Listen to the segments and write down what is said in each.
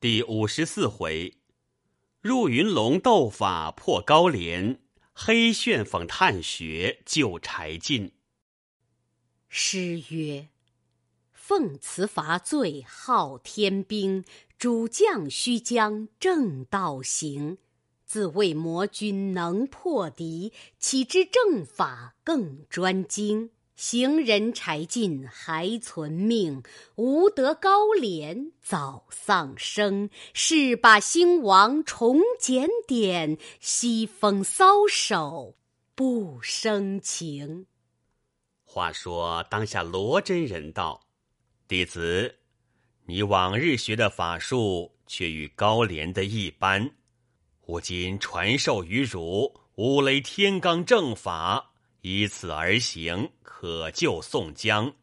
第五十四回，入云龙斗法破高廉，黑旋风探穴救柴进。诗曰：“奉辞伐罪号天兵，主将须将正道行。自谓魔君能破敌，岂知正法更专精。”行人柴进还存命，无得高廉早丧生。是把兴亡重检点，西风搔首不生情。话说当下罗真人道：“弟子，你往日学的法术，却与高廉的一般。我今传授于汝五雷天罡正法，依此而行。”可救宋江，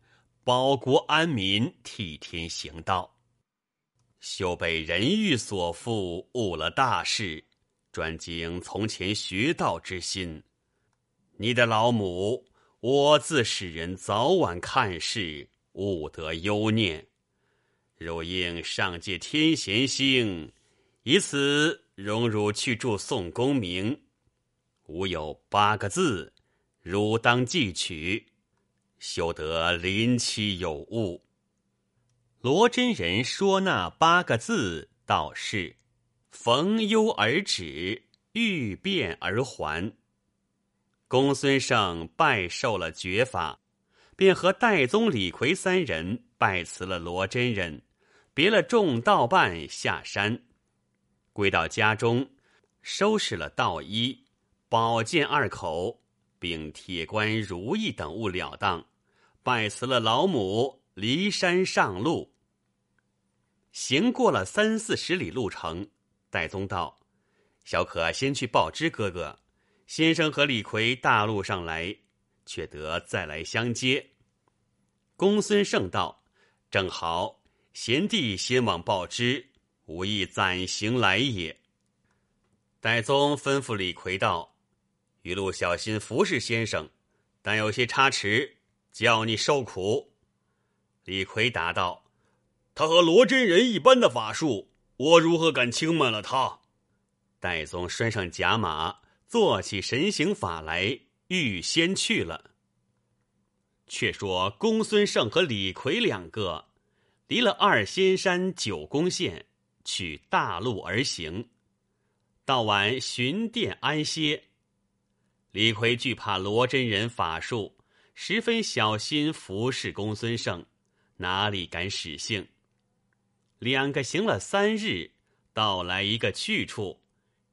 保国安民，替天行道。休被人欲所缚，误了大事，专经从前学道之心。你的老母，我自使人早晚看事，勿得忧念。如应上界天贤星，以此荣汝去助宋公明。吾有八个字，汝当记取。休得临期有误。罗真人说那八个字，道是逢忧而止，遇变而还。公孙胜拜受了绝法，便和戴宗、李逵三人拜辞了罗真人，别了众道伴下山，归到家中，收拾了道衣、宝剑二口。并铁棺、如意等物了当，拜辞了老母，离山上路。行过了三四十里路程，戴宗道：“小可先去报知哥哥，先生和李逵大路上来，却得再来相接。”公孙胜道：“正好，贤弟先往报知，无意暂行来也。”戴宗吩咐李逵道。一路小心服侍先生，但有些差池，叫你受苦。李逵答道：“他和罗真人一般的法术，我如何敢轻慢了他？”戴宗拴上甲马，做起神行法来，预先去了。却说公孙胜和李逵两个，离了二仙山九宫县，去大路而行，到晚寻殿安歇。李逵惧怕罗真人法术，十分小心服侍公孙胜，哪里敢使性？两个行了三日，到来一个去处，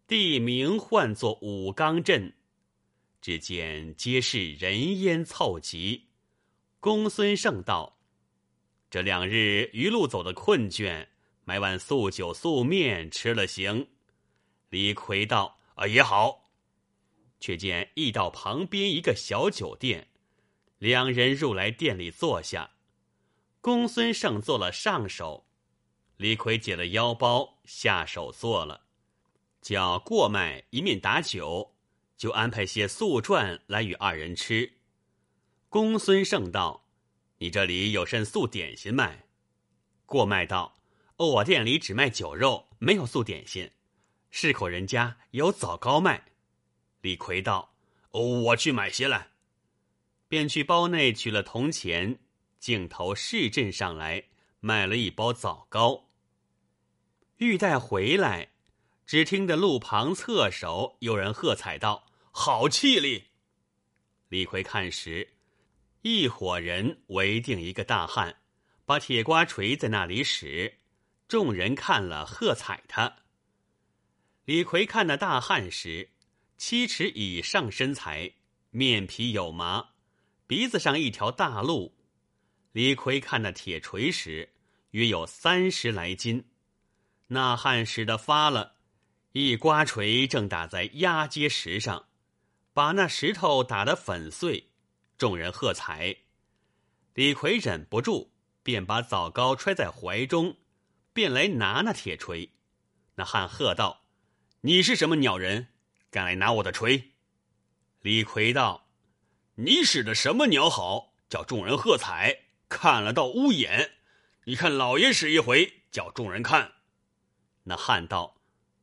地名唤作武冈镇。只见皆是人烟凑集。公孙胜道：“这两日一路走的困倦，买碗素酒素面吃了行。”李逵道：“啊，也好。”却见驿道旁边一个小酒店，两人入来店里坐下。公孙胜做了上手，李逵解了腰包下手做了，叫过麦一面打酒，就安排些素馔来与二人吃。公孙胜道：“你这里有甚素点心卖？”过麦道：“哦我店里只卖酒肉，没有素点心。市口人家有枣糕卖。”李逵道：“哦我去买些来。”便去包内取了铜钱，径投市镇上来买了一包枣糕。欲待回来，只听得路旁侧首有人喝彩道：“好气力！”李逵看时，一伙人围定一个大汉，把铁瓜锤在那里使。众人看了，喝彩他。李逵看那大汉时。七尺以上身材，面皮有麻，鼻子上一条大鹿。李逵看那铁锤时，约有三十来斤。那汉使得发了，一刮锤正打在压阶石上，把那石头打得粉碎。众人喝彩。李逵忍不住，便把枣糕揣在怀中，便来拿那铁锤。那汉喝道：“你是什么鸟人？”敢来拿我的锤？李逵道：“你使的什么鸟好？叫众人喝彩，看了到乌眼。你看老爷使一回，叫众人看。”那汉道：“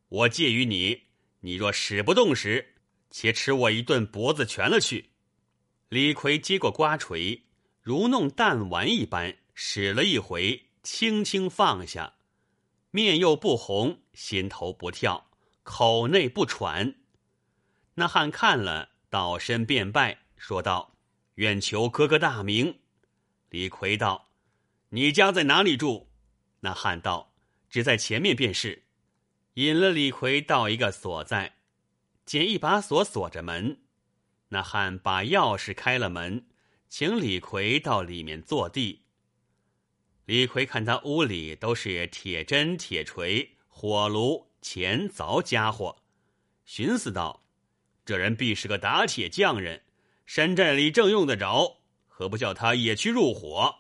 我借于你，你若使不动时，且吃我一顿脖子全了去。”李逵接过瓜锤，如弄弹丸一般使了一回，轻轻放下，面又不红，心头不跳，口内不喘。那汉看了，倒身便拜，说道：“愿求哥哥大名。”李逵道：“你家在哪里住？”那汉道：“只在前面便是。”引了李逵到一个所在，见一把锁锁着门。那汉把钥匙开了门，请李逵到里面坐地。李逵看他屋里都是铁针、铁锤、火炉、钱凿家伙，寻思道：“这人必是个打铁匠人，山寨里正用得着，何不叫他也去入伙？”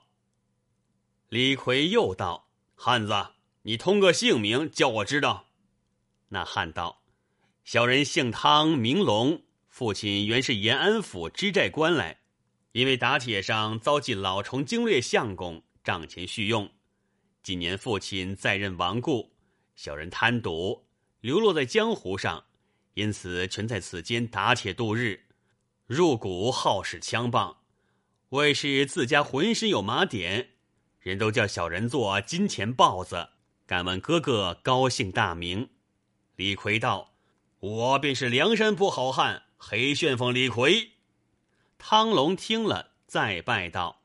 李逵又道：“汉子，你通个姓名，叫我知道。”那汉道：“小人姓汤，名龙。”父亲原是延安府知寨官来，因为打铁上遭际老虫经略相公帐前续用。今年父亲在任亡故，小人贪赌，流落在江湖上，因此全在此间打铁度日。入股好使枪棒，为是自家浑身有马点，人都叫小人做金钱豹子。敢问哥哥高姓大名？李逵道：“我便是梁山泊好汉。”黑旋风李逵，汤龙听了，再拜道：“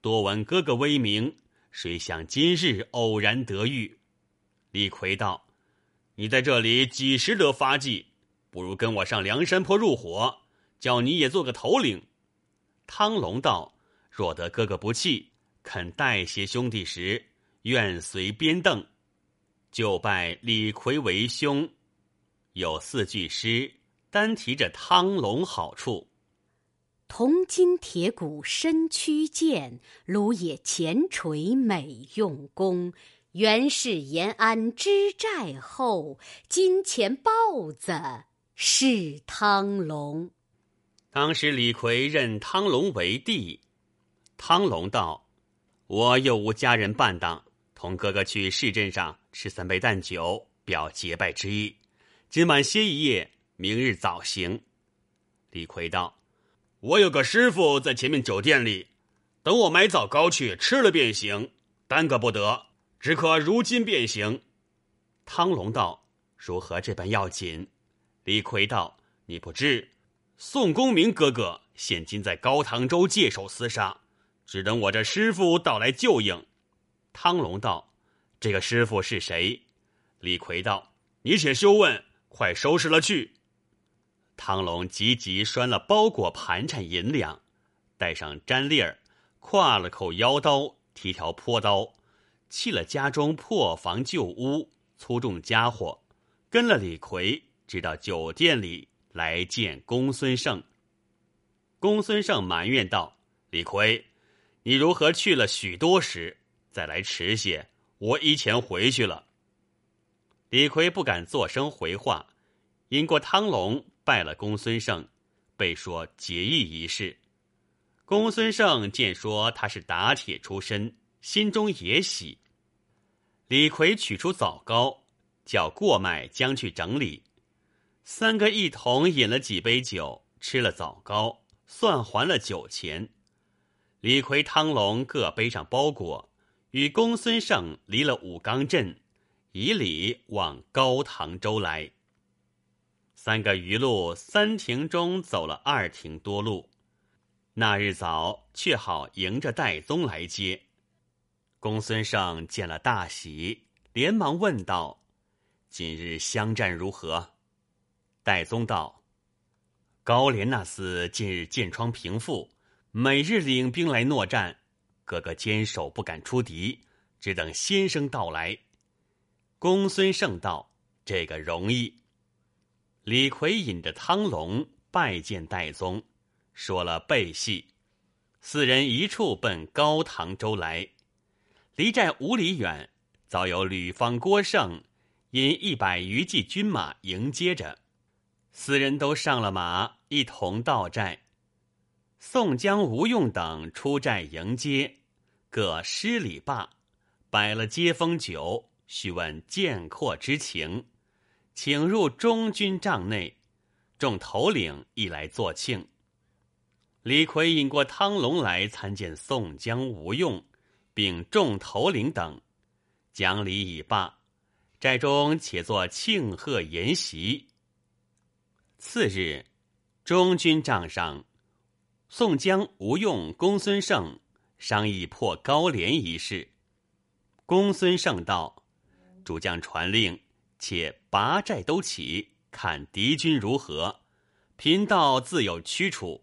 多闻哥哥威名，谁想今日偶然得遇。”李逵道：“你在这里几时得发迹？不如跟我上梁山坡入伙，叫你也做个头领。”汤龙道：“若得哥哥不弃，肯带些兄弟时，愿随边凳。”就拜李逵为兄。有四句诗。单提着汤龙好处，铜筋铁骨身躯健，炉冶钱锤美用功。原是延安知寨后，金钱豹子是汤龙。当时李逵认汤龙为弟，汤龙道：“我又无家人伴当，同哥哥去市镇上吃三杯淡酒，表结拜之意。今晚歇一夜。”明日早行。李逵道：“我有个师傅在前面酒店里，等我买枣糕去吃了便行，耽搁不得，只可如今便行。”汤龙道：“如何这般要紧？”李逵道：“你不知，宋公明哥哥现今在高唐州界首厮杀，只等我这师傅到来救应。”汤龙道：“这个师傅是谁？”李逵道：“你且休问，快收拾了去。”汤龙急急拴了包裹盘缠银两，带上毡笠儿，挎了口腰刀，提条坡刀，弃了家中破房旧屋、粗重家伙，跟了李逵，直到酒店里来见公孙胜。公孙胜埋怨道：“李逵，你如何去了许多时，再来迟些？我以前回去了。”李逵不敢作声回话，引过汤龙。拜了公孙胜，被说结义一事。公孙胜见说他是打铁出身，心中也喜。李逵取出枣糕，叫过麦将去整理。三个一同饮了几杯酒，吃了枣糕，算还了酒钱。李逵、汤龙各背上包裹，与公孙胜离了武冈镇，以礼往高唐州来。三个余路三停中走了二停多路，那日早却好迎着戴宗来接。公孙胜见了大喜，连忙问道：“今日相战如何？”戴宗道：“高廉那厮近日箭疮平复，每日领兵来搦战，哥哥坚守不敢出敌，只等先生到来。”公孙胜道：“这个容易。”李逵引着汤龙拜见戴宗，说了背戏，四人一处奔高唐州来。离寨五里远，早有吕方、郭盛引一百余骑军马迎接着，四人都上了马，一同到寨。宋江、吴用等出寨迎接，各施礼罢，摆了接风酒，叙问见阔之情，请入中军帐内。众头领亦来作庆。李逵引过汤龙来参见宋江、吴用，并众头领等。讲礼已罢，寨中且作庆贺筵席。次日，中军帐上，宋江、吴用、公孙胜商议破高廉一事。公孙胜道：“主将传令，且拔寨都起。”看敌军如何，贫道自有驱除。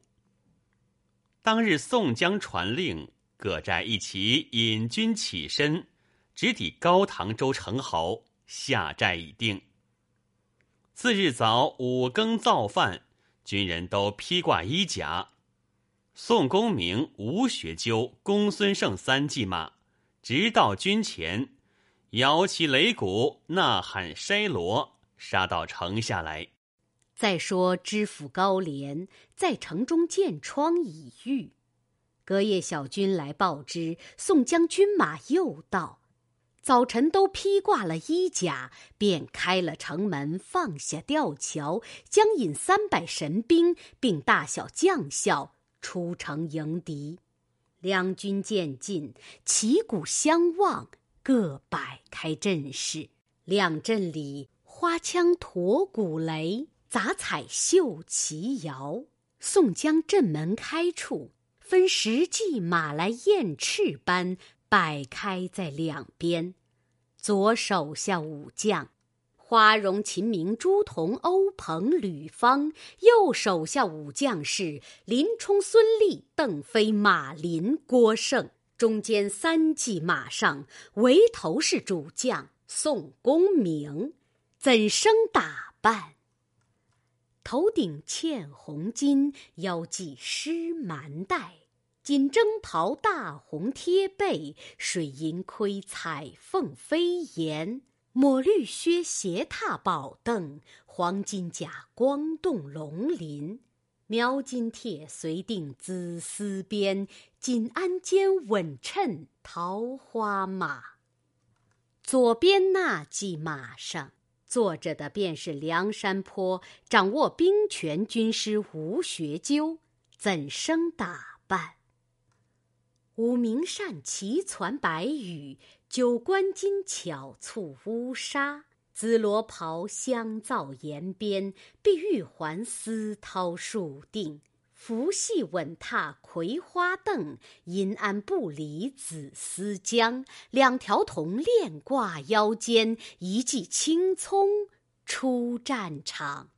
当日宋江传令，各寨一齐引军起身，直抵高唐州城侯，下寨已定。次日早五更造饭，军人都披挂衣甲。宋公明、吴学究、公孙胜三骑马，直到军前，摇旗擂鼓，呐喊筛锣。杀到城下来。再说知府高廉在城中见窗已愈，隔夜小军来报知，宋江军马又到，早晨都披挂了衣甲，便开了城门，放下吊桥，将引三百神兵，并大小将校出城迎敌。两军渐近，旗鼓相望，各摆开阵势，两阵里。花枪驼鼓擂，杂彩绣旗摇。宋江阵门开处，分十骑马来燕翅般摆开在两边。左手下武将，花荣、秦明、朱仝、欧鹏、吕方；右手下武将是林冲、孙立、邓飞、马林、郭盛。中间三骑马上，围头是主将宋公明。怎生打扮？头顶嵌红巾，腰系湿蛮带，锦征袍大红贴背，水银盔彩凤飞檐，抹绿靴斜踏宝凳，黄金甲光动龙鳞，描金帖随定紫丝边，锦鞍肩稳衬桃花马。左边那骑马上。坐着的便是梁山坡掌握兵权军师吴学究，怎生打扮？五明善骑攒白羽，九关金巧簇乌纱，紫罗袍香皂檐边，碧玉环丝绦束定。福系稳踏葵花凳，银鞍不离紫丝缰。两条铜链挂腰间，一骑青葱出战场。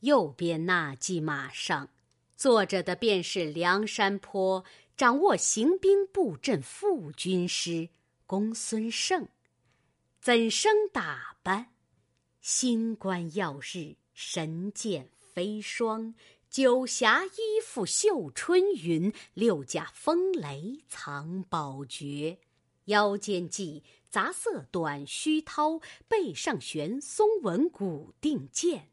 右边那骑马上坐着的便是梁山坡掌握行兵布阵副军师公孙胜。怎生打扮？星官耀日，神箭飞霜。九霞衣服绣春云，六甲风雷藏宝诀。腰间系杂色短须绦，背上悬松纹古定剑。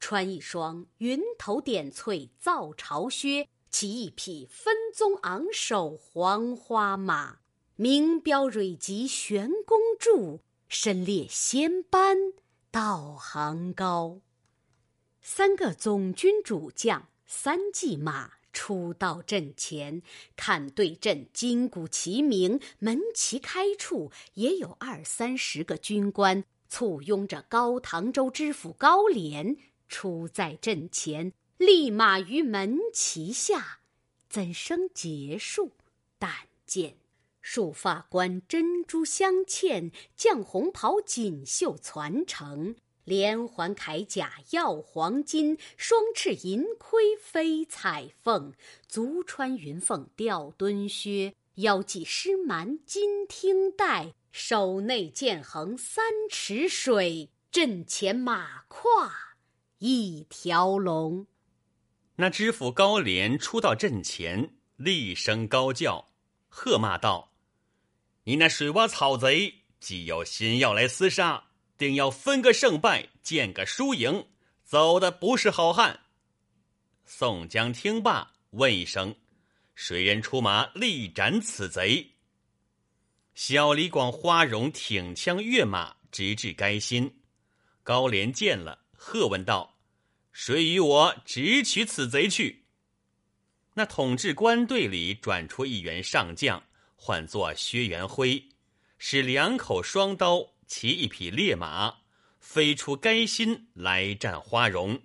穿一双云头点翠皂朝靴，骑一匹分鬃昂首黄花马。名标蕊脊悬弓柱，身列仙班道行高。三个总军主将，三骑马出到阵前，看对阵，金鼓齐鸣，门旗开处，也有二三十个军官簇拥着高唐州知府高廉出在阵前，立马于门旗下，怎生结束？但见束发冠珍珠镶嵌，绛红袍锦绣攒成。连环铠甲耀黄金，双翅银盔飞彩凤，足穿云凤吊墩靴，腰系湿蛮金听带，手内剑横三尺水，阵前马跨一条龙。那知府高廉出到阵前，厉声高叫，喝骂道：“你那水洼草贼，既有心要来厮杀！”定要分个胜败，见个输赢，走的不是好汉。宋江听罢，问一声：“谁人出马力斩此贼？”小李广、花荣挺枪跃马，直至该心。高廉见了，喝问道：“谁与我直取此贼去？”那统治官队里转出一员上将，唤作薛元辉，使两口双刀，骑一匹烈马，飞出该心来战花荣。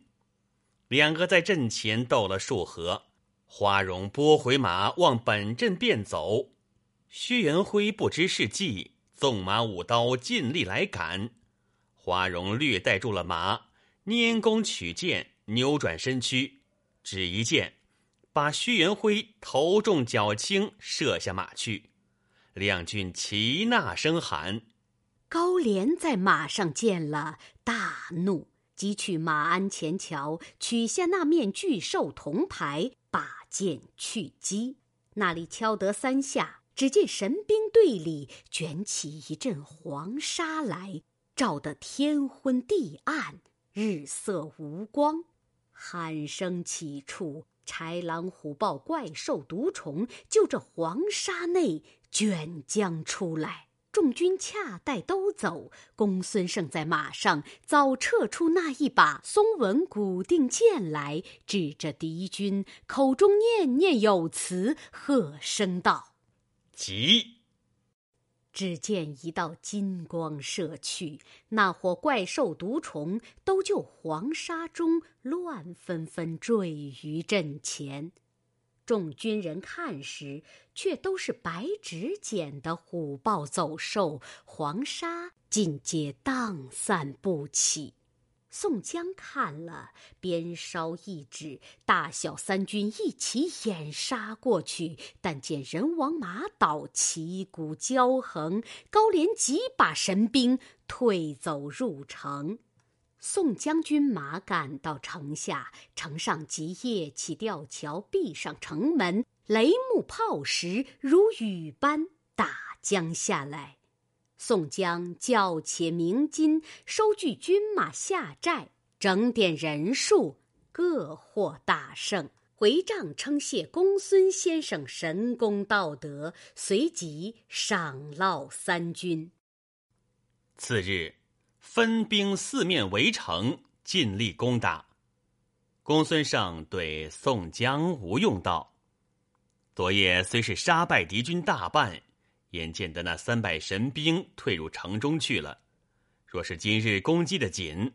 两个在阵前斗了数合，花荣拨回马往本阵便走。薛元辉不知是计，纵马舞刀，尽力来赶。花荣略带住了马，拈弓取箭，扭转身躯，只一箭，把薛元辉头重脚轻射下马去。两军齐呐声喊。高廉在马上见了，大怒，即去马鞍前桥，取下那面巨兽铜牌，把剑去击。那里敲得三下。只见神兵队里卷起一阵黄沙来，照得天昏地暗，日色无光。喊声起处，豺狼虎豹怪兽毒虫就这黄沙内卷将出来。众军恰待都走，公孙胜在马上早撤出那一把松纹古定剑来，指着敌军，口中念念有词，喝声道。急！只见一道金光射去，那伙怪兽毒虫都就黄沙中乱纷纷坠于阵前。众军人看时，却都是白纸剪的虎豹走兽，黄沙尽皆荡散不起。宋江看了，鞭梢一指，大小三军一起掩杀过去。但见人亡马倒，旗鼓交横，高廉几把神兵退走入城。宋将军马赶到城下，城上即夜起吊桥，闭上城门，雷木炮石如雨般打将下来。宋江叫且鸣金，收聚军马下寨，整点人数，各获大胜。回帐称谢公孙先生神功道德，随即赏烙三军。次日，分兵四面围城，尽力攻打。公孙胜对宋江、吴用道：“昨夜虽是杀败敌军大半。”眼见得那三百神兵退入城中去了，若是今日攻击的紧，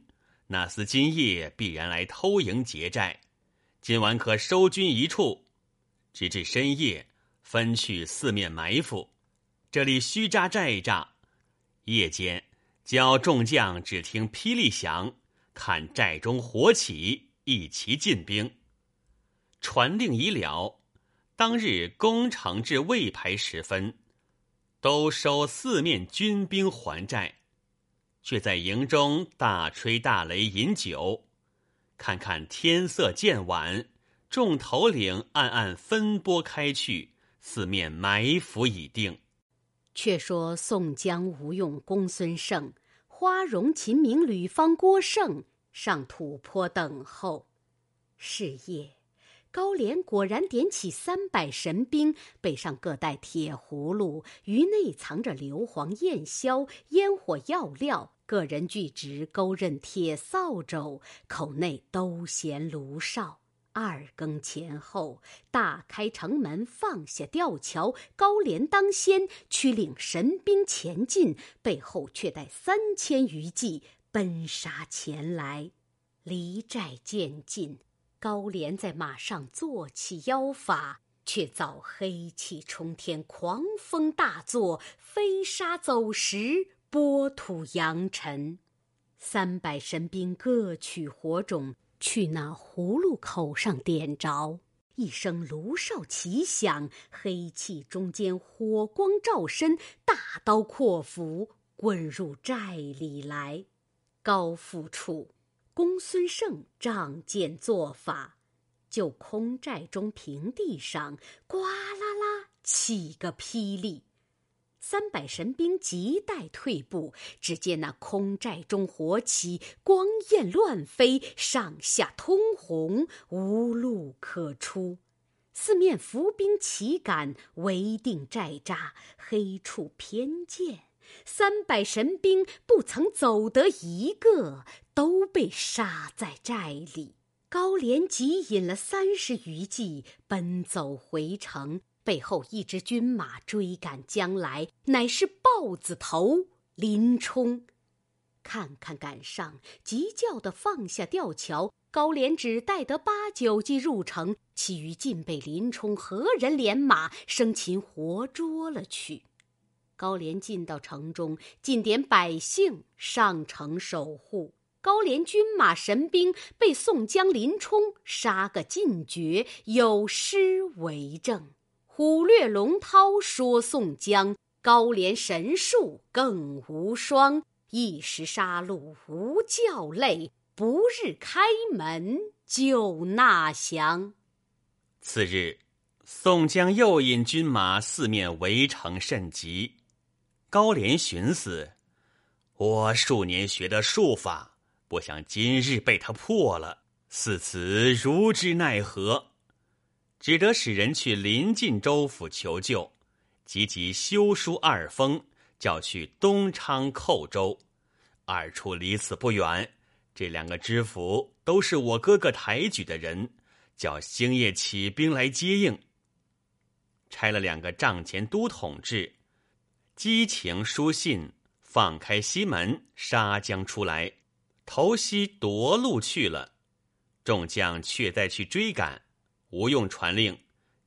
那厮今夜必然来偷营劫寨。今晚可收军一处，直至深夜分去四面埋伏，这里虚扎寨栅。夜间教众将只听霹雳响，看寨中火起，一齐进兵。传令已了，当日攻城至未牌时分。都收四面军兵还债，却在营中大吹大擂饮酒。看看天色渐晚，众头领暗暗分拨开去，四面埋伏已定。却说宋江、吴用、公孙胜、花荣、秦明、吕方、郭盛上土坡等候。是夜。高廉果然点起三百神兵，背上各带铁葫芦，于内藏着硫磺、焰硝、烟火药料；个人俱执钩刃、铁扫帚，口内都衔炉哨。二更前后，大开城门，放下吊桥。高廉当先，驱领神兵前进，背后却带三千余骑奔杀前来。离寨渐近。高廉在马上坐起妖法，却遭黑气冲天，狂风大作，飞沙走石，波土扬尘。三百神兵各取火种，去那葫芦口上点着，一声炉哨齐响，黑气中间火光照身，大刀阔斧滚入寨里来。高府处。公孙胜仗剑做法，就空寨中平地上，呱啦啦起个霹雳。三百神兵急待退步，只见那空寨中火起，光焰乱飞，上下通红，无路可出。四面伏兵齐赶，围定寨栅，黑处偏见。三百神兵不曾走得一个，都被杀在寨里。高廉急引了三十余骑，奔走回城。背后一支军马追赶将来，乃是豹子头林冲。看看赶上，急叫的放下吊桥。高廉只带得八九骑入城，其余尽被林冲何人连马生擒活捉了去。高廉进到城中，尽点百姓上城守护。高廉军马神兵被宋江、林冲杀个尽绝，有诗为证。虎略龙涛说宋江，高廉神术更无双。一时杀戮无教累，不日开门就纳降。次日，宋江又引军马四面围城甚急。高廉寻思：我数年学的术法，不想今日被他破了，似此如之奈何？只得使人去临近州府求救，急急修书二封，叫去东昌寇州。二处离此不远，这两个知府都是我哥哥抬举的人，叫星夜起兵来接应。差了两个帐前都统制，激情书信，放开西门，杀将出来，投西夺路去了。众将却在去追赶。无用传令，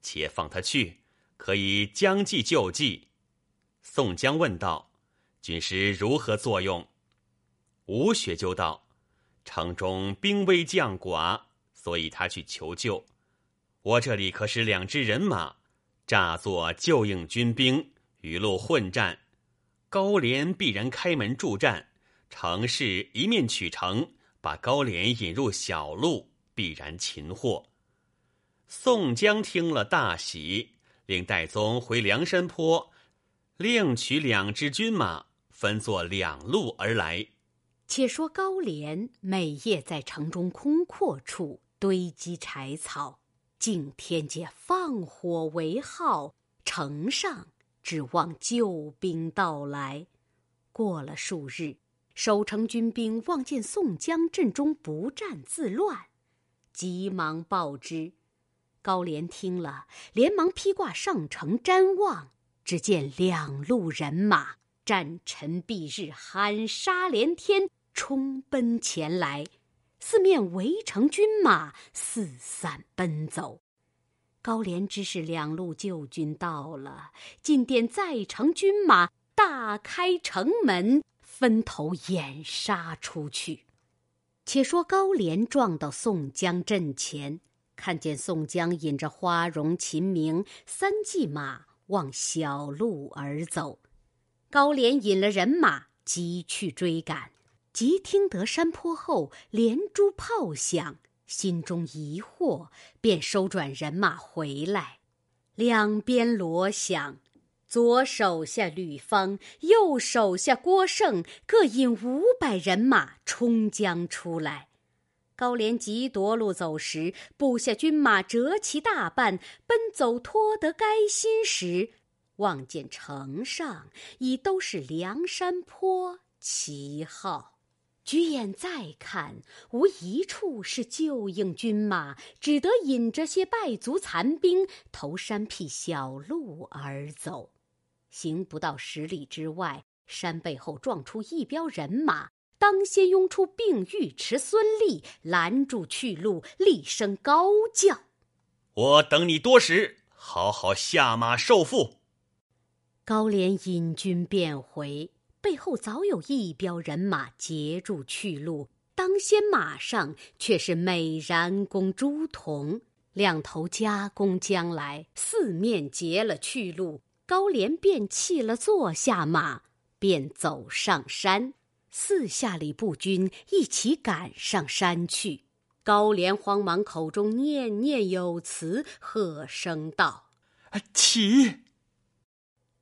且放他去，可以将计就计。宋江问道：“军师如何作用？”吴学究道：“城中兵微将寡，所以他去求救。我这里可使两支人马，诈作救应军兵，与路混战。高廉必然开门助战，城市一面取城，把高廉引入小路，必然擒获。”宋江听了大喜，令戴宗回梁山坡，另取两支军马，分作两路而来。且说高廉每夜在城中空阔处堆积柴草，敬天界放火为号，城上指望救兵到来。过了数日，守城军兵望见宋江阵中不战自乱，急忙报之。高廉听了，连忙披挂上城瞻望，只见两路人马战尘蔽日，喊杀连天，冲奔前来。四面围城军马四散奔走。高廉知是两路救军到了，进殿再城军马大开城门，分头掩杀出去。且说高廉撞到宋江阵前。看见宋江引着花荣、秦明三骑马往小路而走，高廉引了人马急去追赶，即听得山坡后连珠炮响，心中疑惑，便收转人马回来。两边锣响，左手下吕方，右手下郭盛各引五百人马冲将出来。高廉急夺路走时，部下军马折其大半，奔走脱得该心时，望见城上已都是梁山坡旗号，举眼再看，无一处是旧应军马，只得引着些败卒残兵，投山僻小路而走。行不到十里之外，山背后撞出一彪人马。当先拥出并尉迟孙立，拦住去路，厉声高叫：“我等你多时，好好下马受缚。”高廉引军便回，背后早有一彪人马截住去路。当先马上却是美髯公朱仝，两头夹攻将来，四面截了去路。高廉便弃了坐下马，便走上山。四下里步军一起赶上山去，高廉慌忙口中念念有词，喝声道：“起！”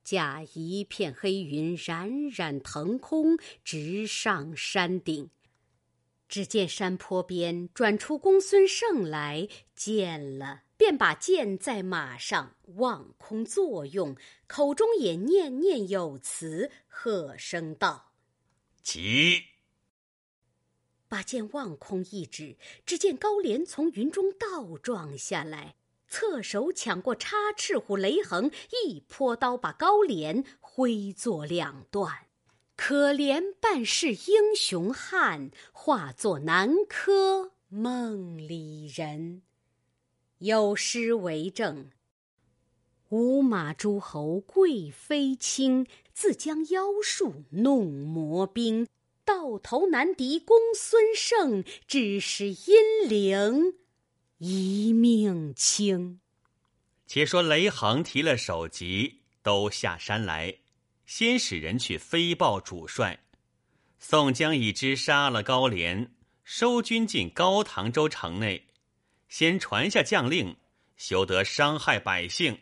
驾一片黑云冉冉腾空，直上山顶。只见山坡边转出公孙胜来，见了，便把剑在马上望空作用，口中也念念有词，喝声道：“急！”把剑望空一指，只见高廉从云中倒撞下来，侧手抢过插翅虎雷横，一泼刀把高廉挥作两段。可怜半世英雄汉，化作南柯梦里人。有诗为证：“五马诸侯贵妃卿，自将妖术弄魔兵。到头难敌公孙胜，只是阴灵一命轻。”且说雷横提了首级，都下山来。先使人去飞报主帅，宋江已知杀了高廉，收军进高唐州城内，先传下将令，休得伤害百姓，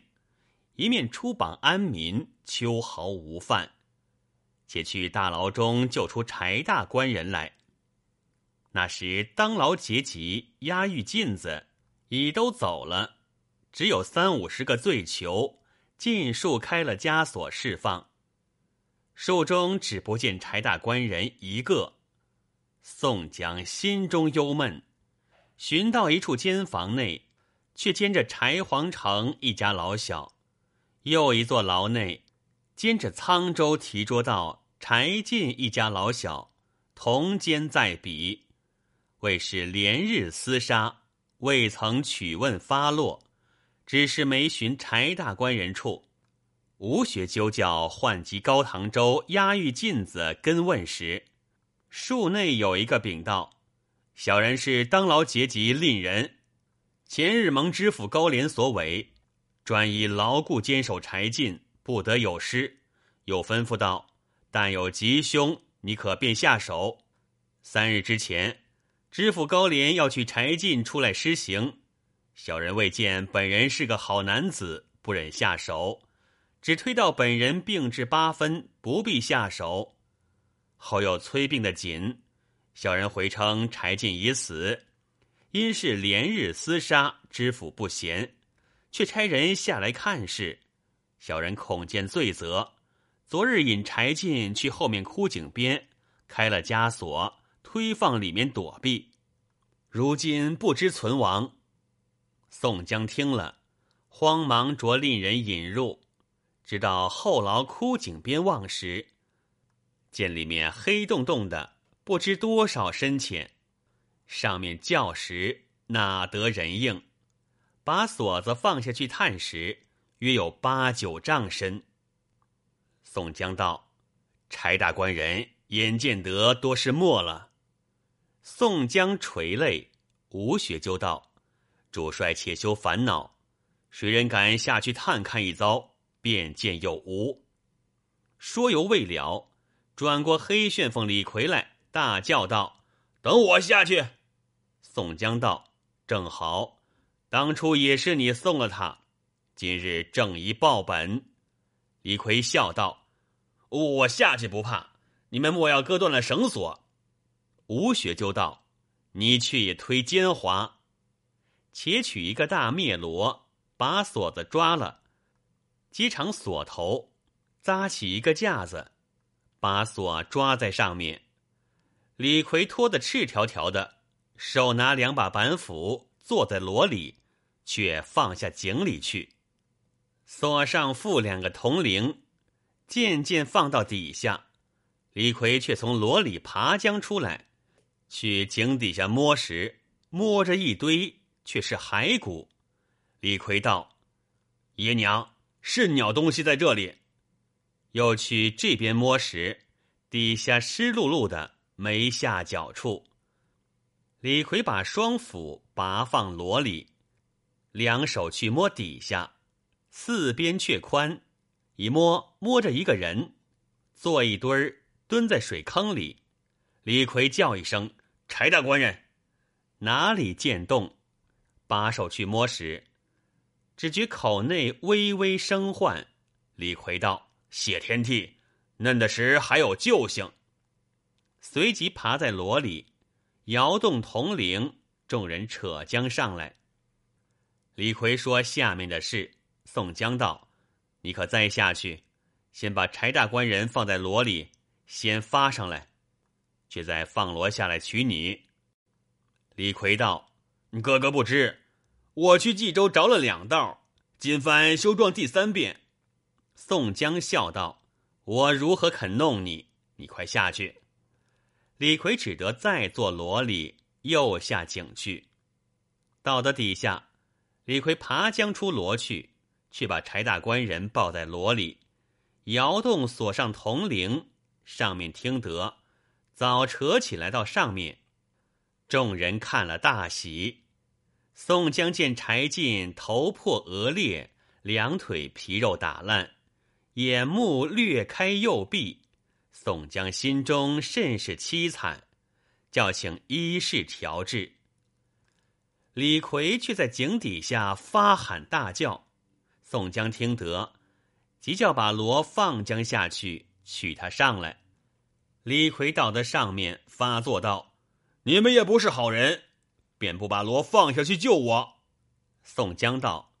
一面出榜安民，秋毫无犯。且去大牢中救出柴大官人来。那时当牢结级押狱禁子已都走了，只有三五十个罪囚，尽数开了枷锁释放。树中只不见柴大官人一个，宋江心中忧闷，寻到一处监房内，却监着柴皇城一家老小；又一座牢内，监着沧州提捉道柴进一家老小，同监在彼，为是连日厮杀，未曾取问发落，只是没寻柴大官人处。吴学究教唤集高唐州押狱进子跟问时，树内有一个禀道：“小人是当牢结级令人，前日蒙知府高廉所委，专以牢固坚守柴进，不得有失。又吩咐道：但有吉凶，你可便下手。三日之前，知府高廉要去柴进出来施行，小人未见本人是个好男子，不忍下手。”只推到本人病至八分，不必下手。后又催病的紧，小人回称柴进已死，因是连日厮杀，知府不闲，却差人下来看事。小人恐见罪责，昨日引柴进去后面枯井边开了枷锁，推放里面躲避。如今不知存亡。宋江听了，慌忙着令人引入。直到后牢枯井边望时，见里面黑洞洞的，不知多少深浅。上面叫时哪得人应？把锁子放下去探时，约有八九丈深。宋江道：“柴大官人眼见得多是没了。”宋江垂泪，吴雪就道：“主帅且休烦恼，谁人敢下去探看一遭？”便见有无，说犹未了，转过黑旋风李逵来，大叫道：“等我下去！”宋江道：“正好，当初也是你送了他，今日正一报本。”李逵笑道：“我下去不怕，你们莫要割断了绳索。”吴雪就道：“你去也忒奸猾，且取一个大篾罗，把锁子抓了。”机场锁头，扎起一个架子，把锁抓在上面。李逵脱得赤条条的，手拿两把板斧，坐在箩里，却放下井里去。锁上附两个铜铃，渐渐放到底下。李逵却从箩里爬将出来，去井底下摸时，摸着一堆，却是骸骨。李逵道：“爷娘。”是鸟东西在这里，又去这边摸时，底下湿漉漉的，没下脚处。李逵把双斧拔放箩里，两手去摸底下，四边却宽，一摸摸着一个人，坐一堆儿蹲在水坑里。李逵叫一声：“柴大官人，哪里见动？”把手去摸时。只觉口内微微生唤，李逵道：“谢天地，嫩的时还有救性。”随即爬在箩里，摇动铜铃，众人扯将上来。李逵说下面的事。宋江道：“你可再下去，先把柴大官人放在箩里，先发上来，却再放罗下来取你。”李逵道：“哥哥不知，我去冀州着了两道，今番休撞第三遍。”宋江笑道：“我如何肯弄你？你快下去。”李逵只得再坐罗里，又下井去。到得底下，李逵爬将出罗去，去把柴大官人抱在罗里，摇动锁上铜铃，上面听得，早扯起来到上面。众人看了大喜。宋江见柴进头破额裂，两腿皮肉打烂。眼目略开，右臂。宋江心中甚是凄惨，叫请医士调治。李逵却在井底下发喊大叫。宋江听得，即叫把罗放将下去，取他上来。李逵到的上面发作道：“你们也不是好人，便不把罗放下去救我。”宋江道：“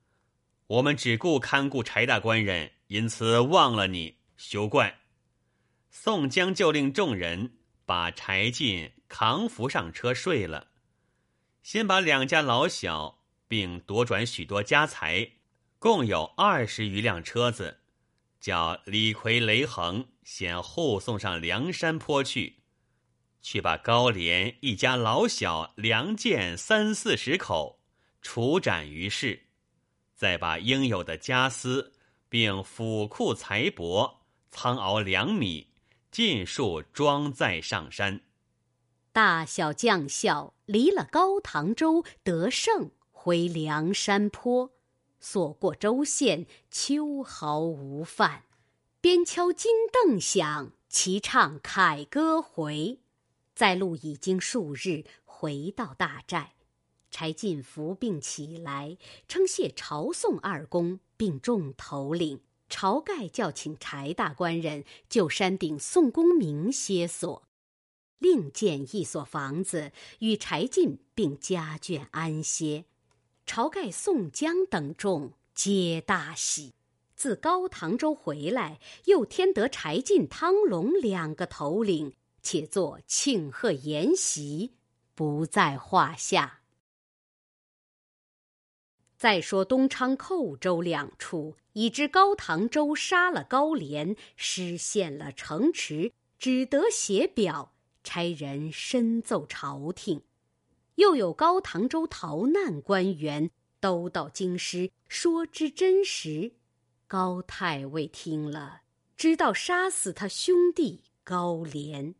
我们只顾看顾柴大官人。”因此忘了你，休怪。宋江就令众人把柴进扛扶上车睡了，先把两家老小并夺转许多家财，共有二十余辆车子，叫李逵、雷横先护送上梁山坡去，去把高廉一家老小粮贱三四十口处斩于市，再把应有的家私。并府库财帛、仓熬粮米，尽数装载上山。大小将校离了高唐州，得胜回梁山坡，所过州县，秋毫无犯。边敲金镫响，齐唱凯歌回。在路已经数日，回到大寨。柴进伏病起来，称谢朝宋二公，并众头领。晁盖叫请柴大官人就山顶宋公明歇所，另建一所房子与柴进并家眷安歇。晁盖、宋江等众皆大喜。自高唐州回来，又添得柴进、汤龙两个头领，且做庆贺筵席，不在话下。再说东昌、寇州两处，已知高唐州杀了高廉，失陷了城池，只得写表，差人申奏朝廷。又有高唐州逃难官员都到京师，说之真实。高太尉听了，知道杀死他兄弟高廉。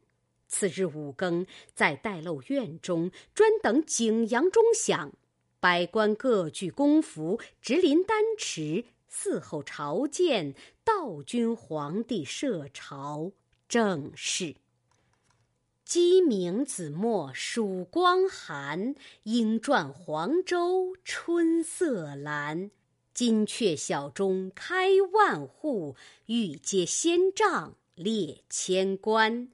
次日五更，在待漏院中，专等景阳钟响。百官各具公服，直临丹池，伺候朝见道君皇帝设朝正事。鸡鸣子墨曙光寒，莺啭黄州春色阑。金阙小钟开万户，玉阶仙帐列千官。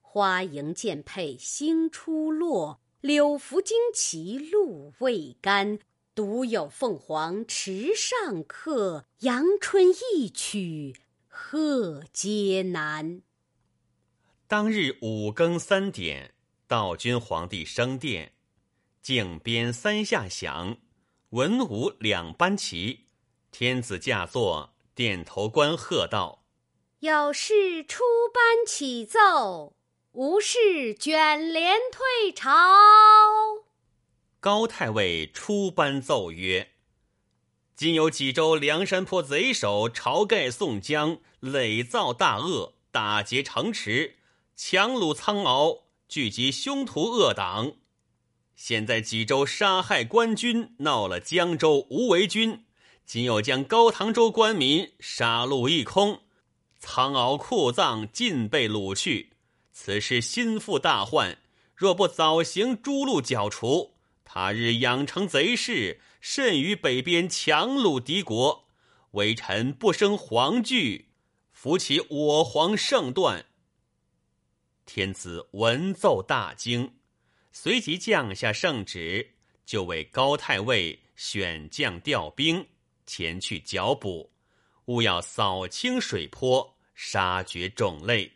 花迎剑佩星初落。柳拂旌旗露未干，独有凤凰池上客。阳春一曲贺皆难。当日五更三点，道君皇帝升殿，靖边三下响，文武两班齐，天子驾坐，殿头官喝道：“有事出班启奏。”无事卷帘退朝。高太尉出班奏曰：“今有济州梁山坡贼首晁盖、宋江累造大恶，打劫城池，强掳仓廒，聚集凶徒恶党。现在济州杀害官军，闹了江州无为军，今又将高唐州官民杀戮一空，仓廒库藏尽被掳去。”此事心腹大患，若不早行诛戮剿除，他日养成贼势，甚于北边强虏敌国。微臣不生惶惧，扶起我皇圣断。天子闻奏大惊，随即降下圣旨，就为高太尉选将调兵前去剿捕，务要扫清水坡，杀绝种类。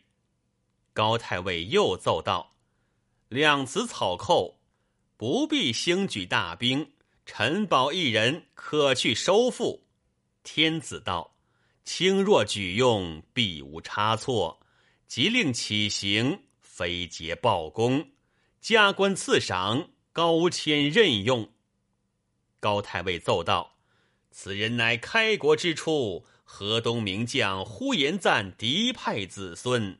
高太尉又奏道：“两子草寇，不必兴举大兵，陈宝一人可去收复。”天子道：“轻若举用，必无差错。即令起行，非捷报功，加官赐赏，高迁任用。”高太尉奏道：“此人乃开国之初河东名将呼延赞嫡派子孙。”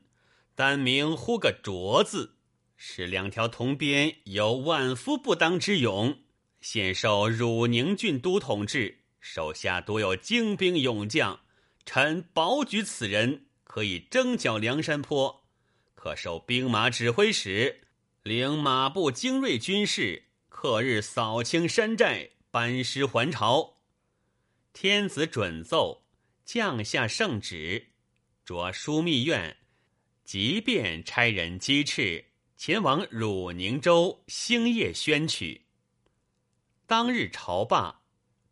单名呼个卓字，是两条铜鞭，有万夫不当之勇。现受汝宁郡都统制，手下多有精兵勇将。臣保举此人，可以征剿梁山坡，可受兵马指挥使，领马步精锐军士，克日扫清山寨，班师还朝。天子准奏，降下圣旨，着枢密院。即便差人击赤，前往汝宁州兴业宣取。当日朝罢，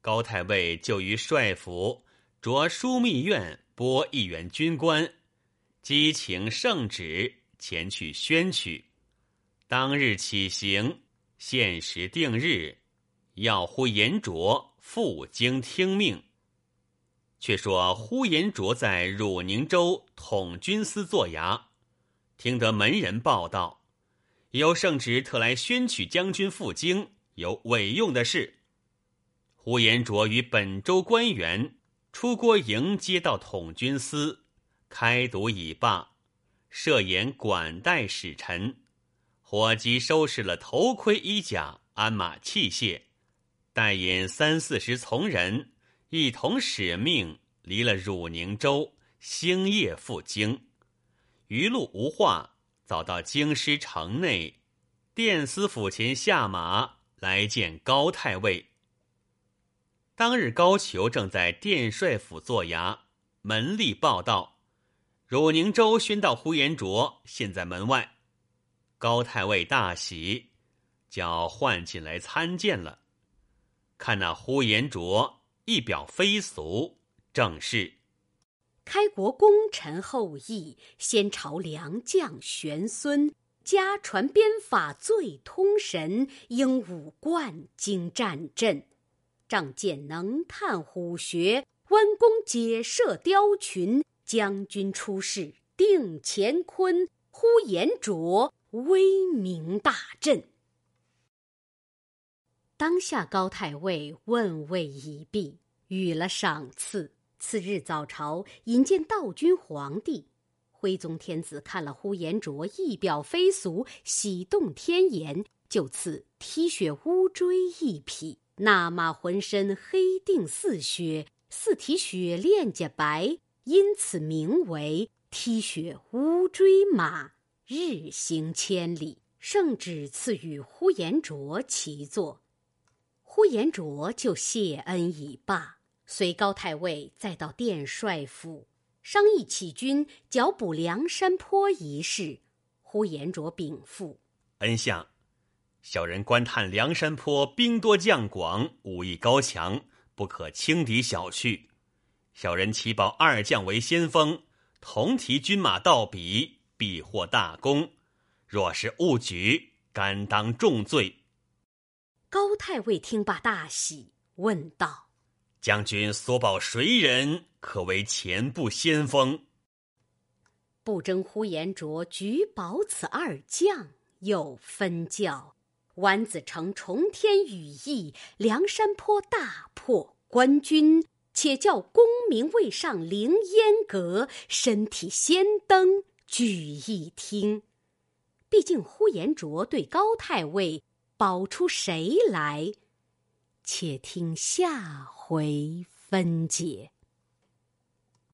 高太尉就于帅府着枢密院拨一员军官，激情圣旨前去宣取。当日起行，限时定日，要呼延灼赴京听命。却说呼延灼在汝宁州统军司做衙。听得门人报道，有圣旨特来宣取将军赴京，有委用的事。呼延灼与本州官员出郭迎接到统军司，开读已罢，设宴管待使臣。伙计收拾了头盔衣甲、鞍马器械，带引三四十从人，一同使命离了汝宁州，星夜赴京。余路无话，早到京师城内，殿司府前下马来见高太尉。当日高俅正在殿帅府坐衙，门吏报道：汝宁州宣道呼延灼现在门外。高太尉大喜，叫唤进来参见了。看那呼延灼一表飞俗，正是。开国功臣后裔，先朝良将玄孙，家传鞭法最通神，英武冠经战阵，仗剑能探虎穴，弯弓解射雕群。将军出世定乾坤，呼延灼威名大振。当下高太尉问位已毕，予了赏赐。次日早朝，引见道君皇帝，徽宗天子看了呼延灼仪表非俗，喜动天颜，就赐踢雪乌骓一匹。那马浑身黑定似雪，似蹄雪链甲白，因此名为踢雪乌骓马，日行千里。圣旨赐予呼延灼其座，呼延灼就谢恩已罢。随高太尉再到殿帅府，商议起军剿捕梁山坡一事。呼延灼禀赋：恩相，小人观探梁山坡兵多将广，武艺高强，不可轻敌小觑。小人启保二将为先锋，同提军马到彼，必获大功。若是误举，甘当重罪。高太尉听罢大喜，问道。将军所保谁人可为前部先锋？不争呼延灼举保此二将，有分教。丸子城重天羽翼，梁山坡大破官军，且叫功名未上凌烟阁，身体先登举一听。毕竟呼延灼对高太尉保出谁来？且听下回分解。